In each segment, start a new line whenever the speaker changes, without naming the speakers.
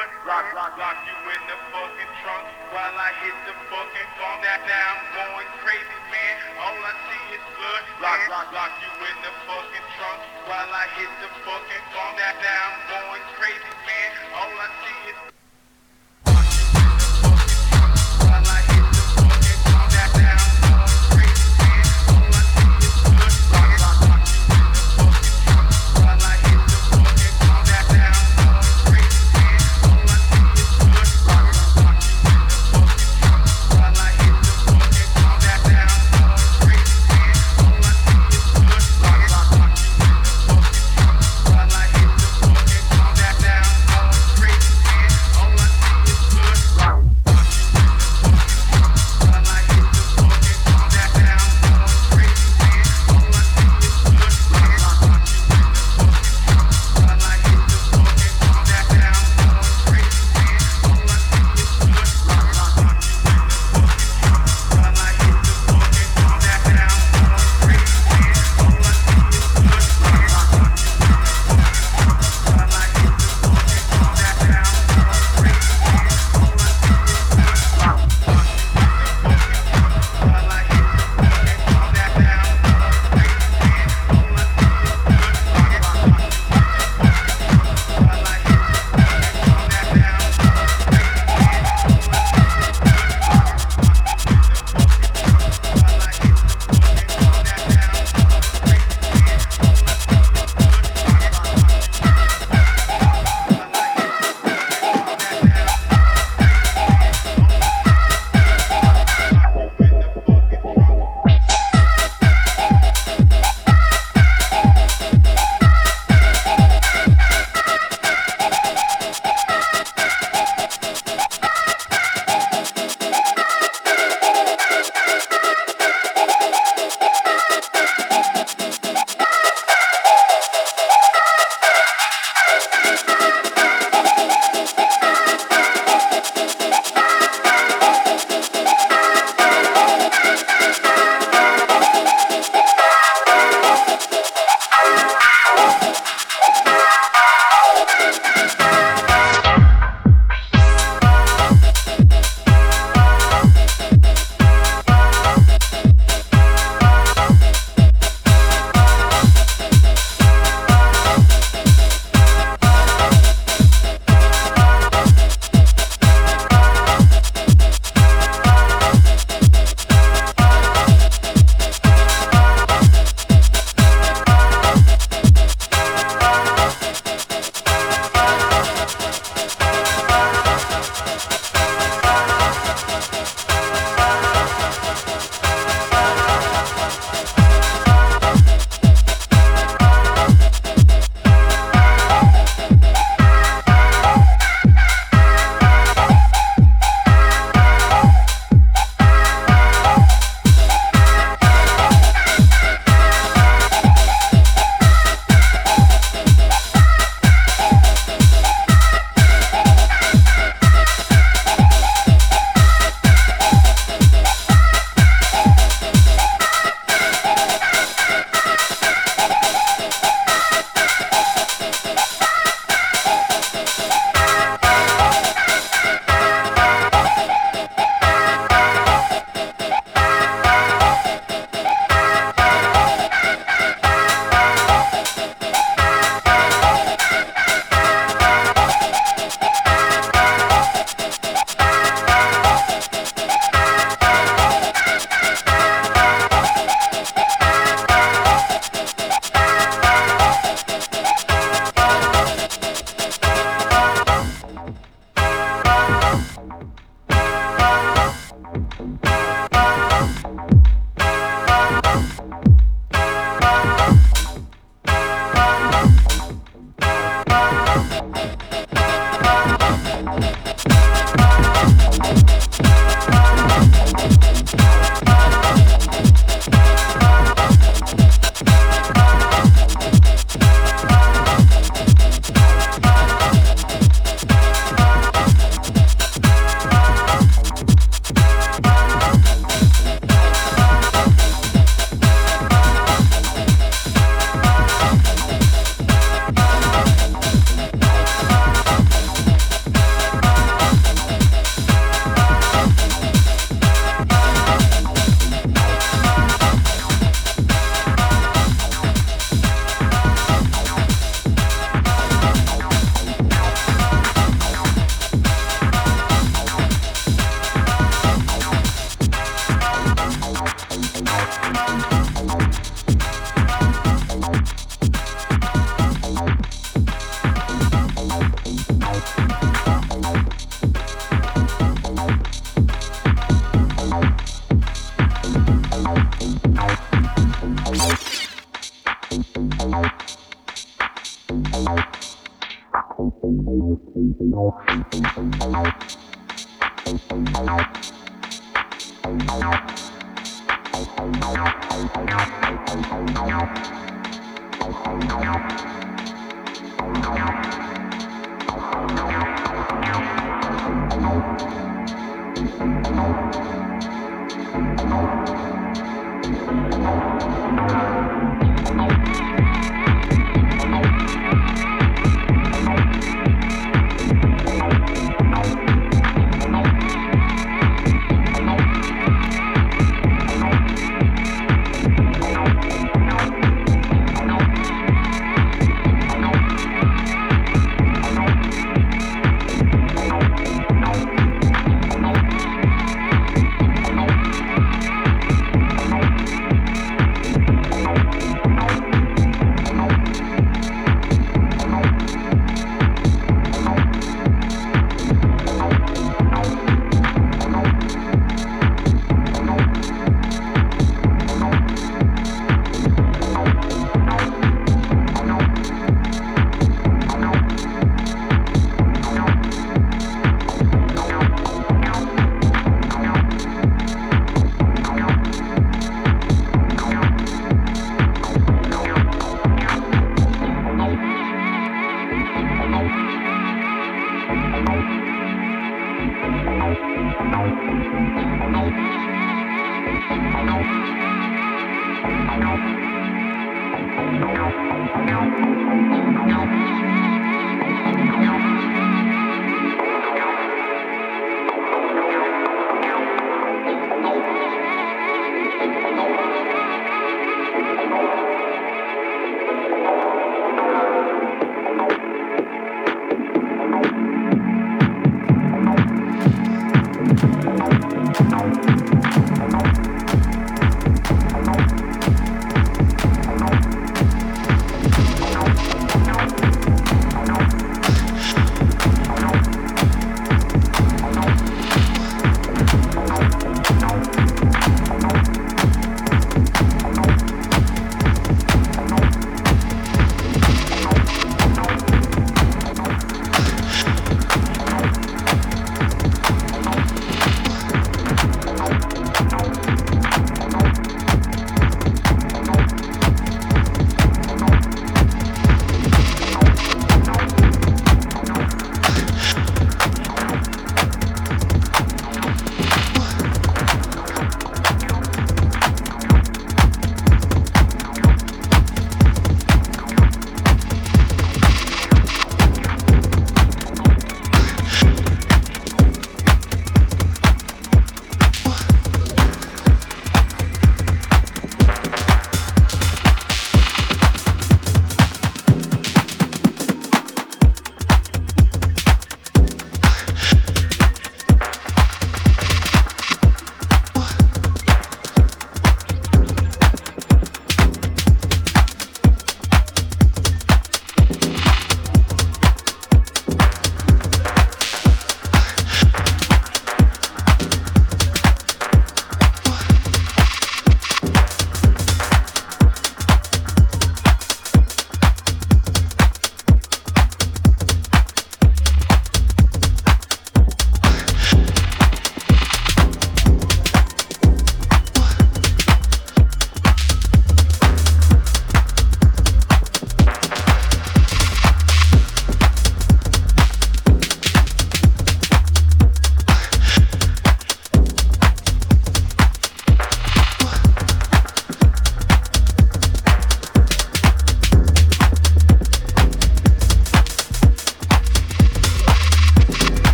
front. Rock, rock, rock you in the fucking trunk while I hit the fucking on that now I'm going crazy, man. All I see is blood. Rock, rock, rock you in the fucking trunk while I hit the fucking on that now I'm going crazy, man. All I see is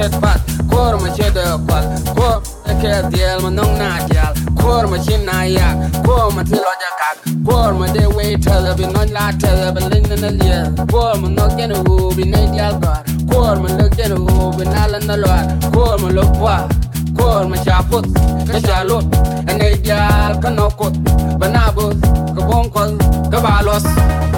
het pad Korma je de pad Kom ik het deel nong na jaal Korma je na ja Korma te loja kak Korma de way tell be non la tell be lin na lia Korma nog gen wo be ne jaal gar Korma nog gen wo be na la na loa Korma lo kwa Korma chaput ka jalot Ne jaal ka nokot Banabus ka bonkol ka balos Korma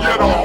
Get on.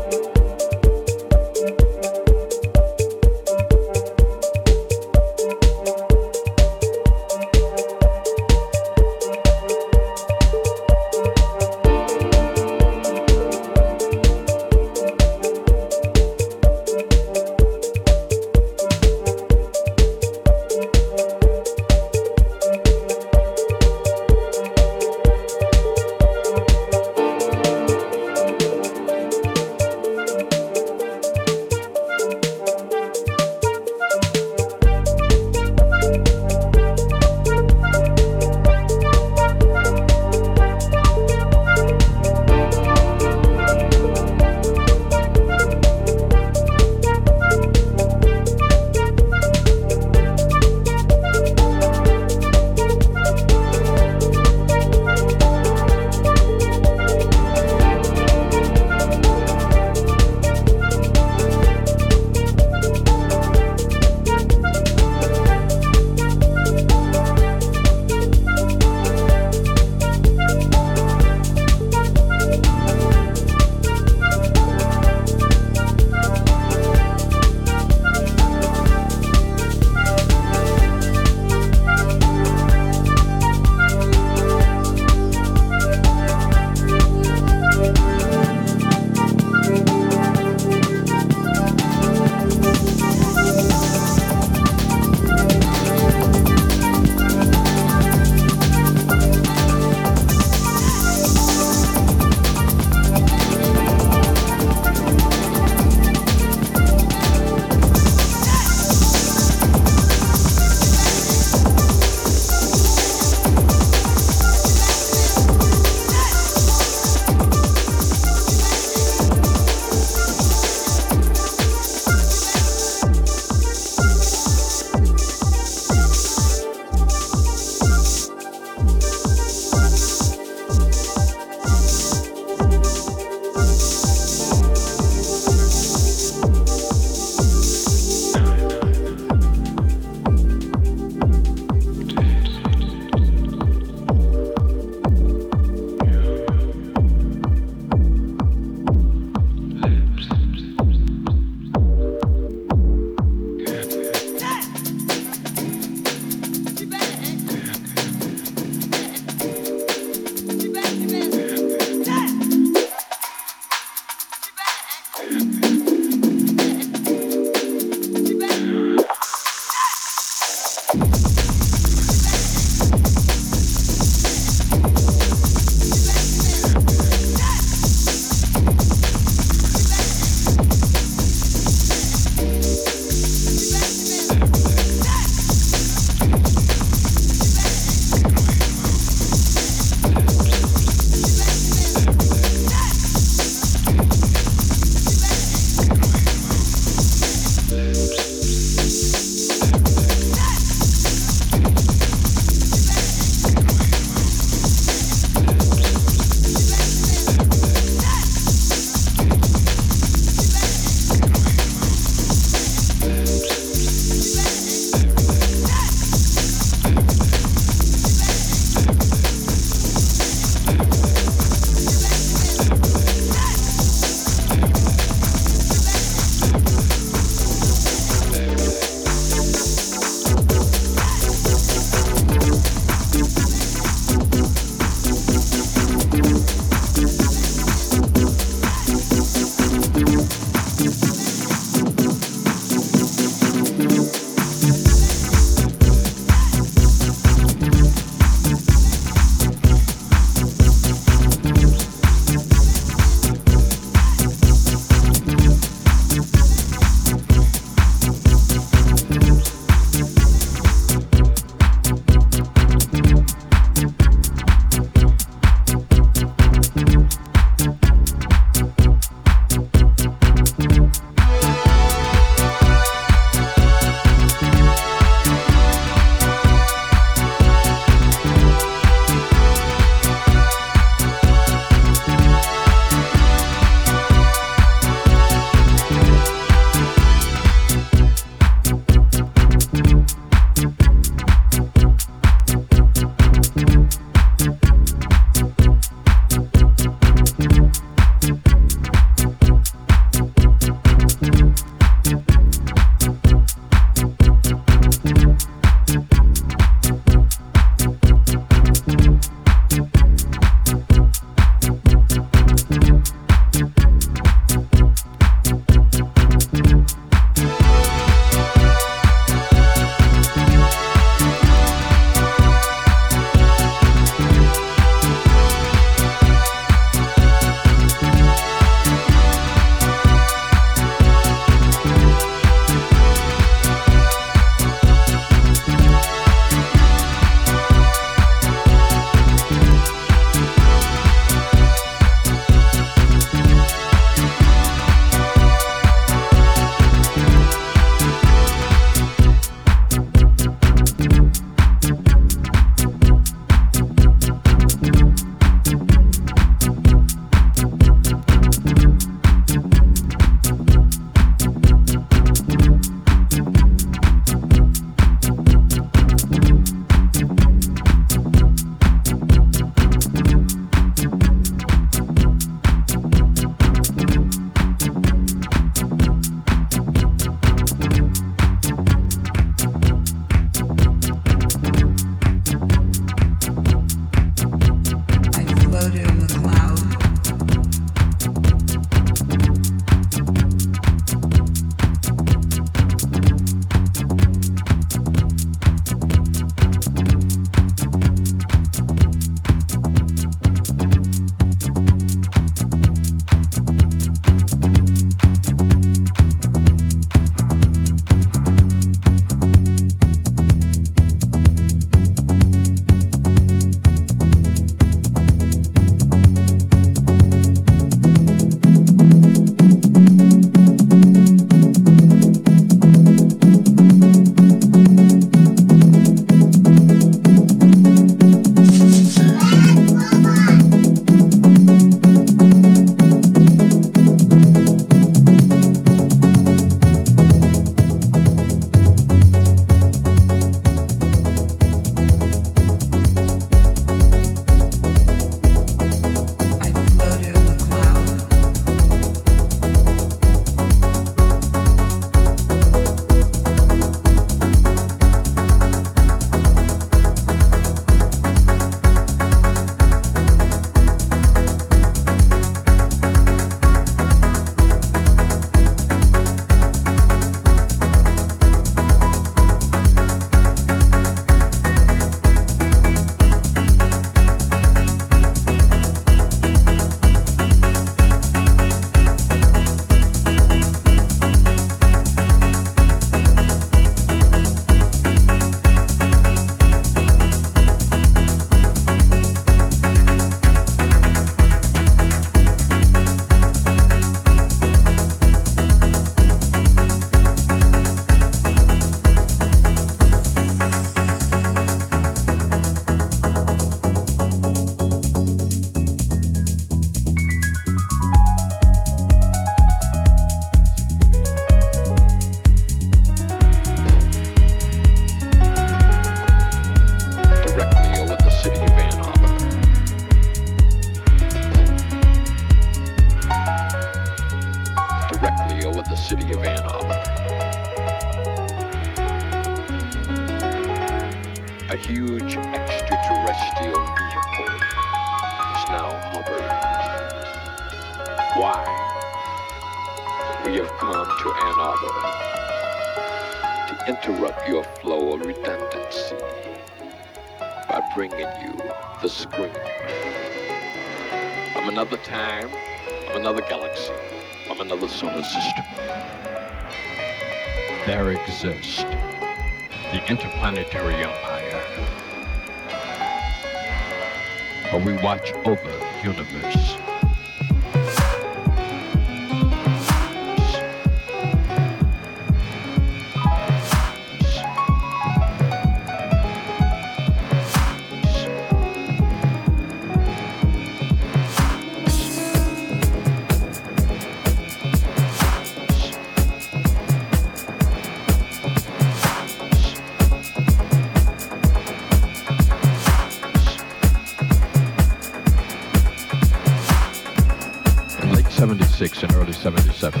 76 and early 77.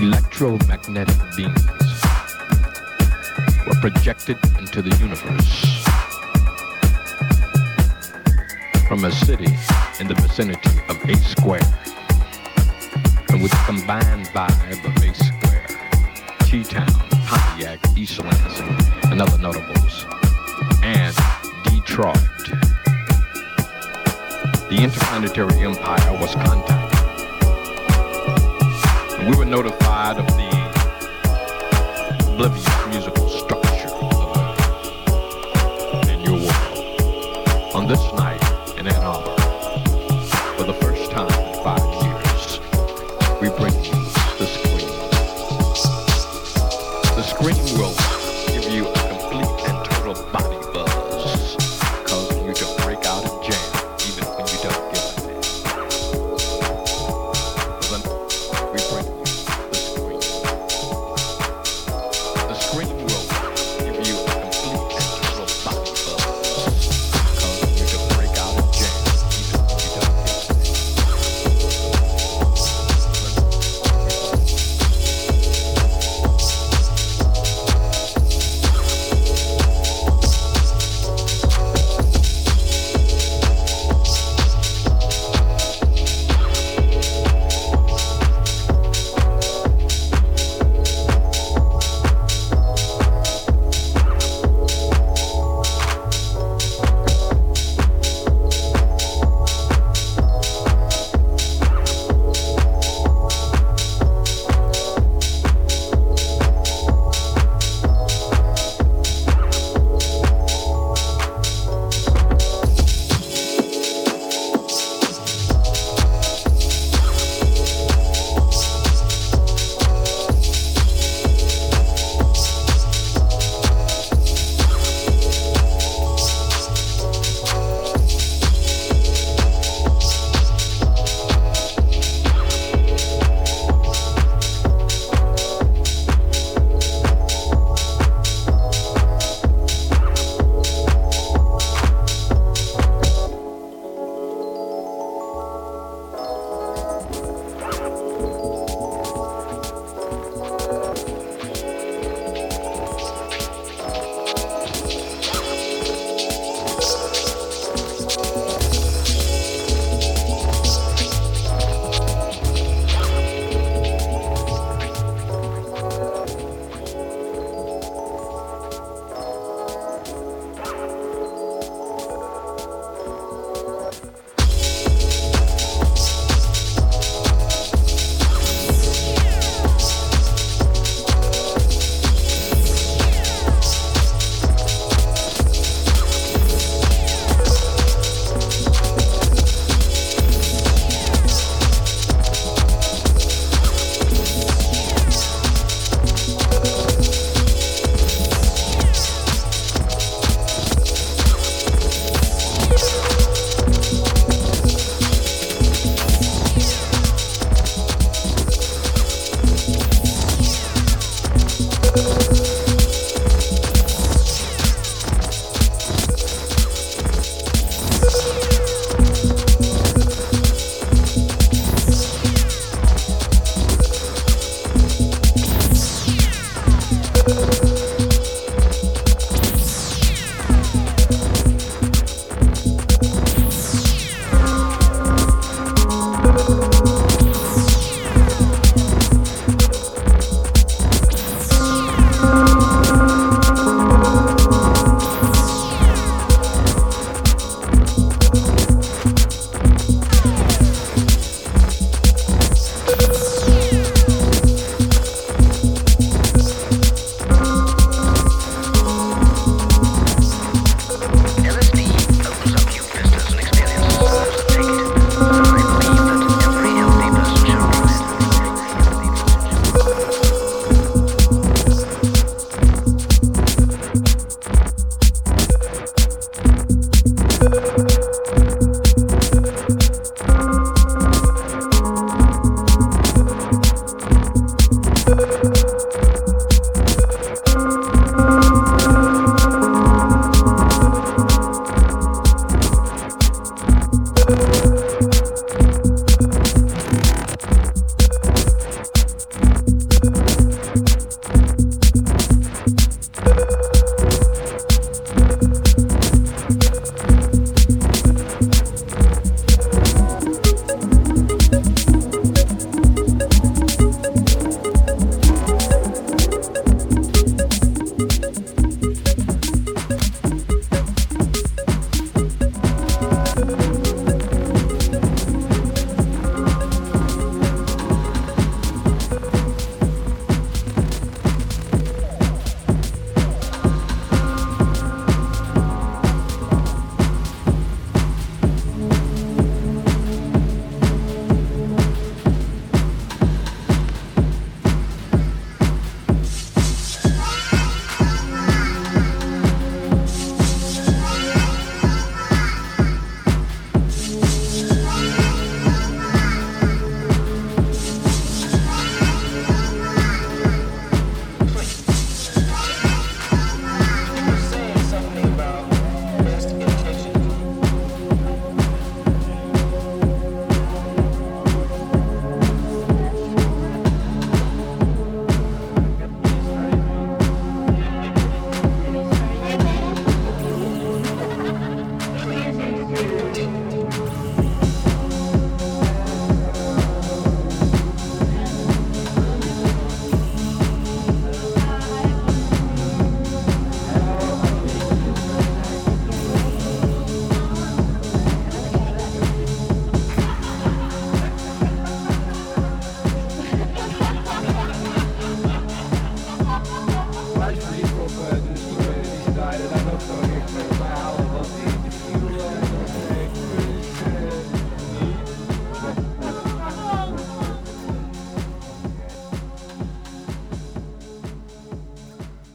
Electromagnetic beams were projected into the universe from a city in the vicinity of A Square. And with the combined vibe of A Square, T-Town, Pontiac, East Lansing, and other notables, and Detroit, the interplanetary empire was contacted. We were notified of the oblivion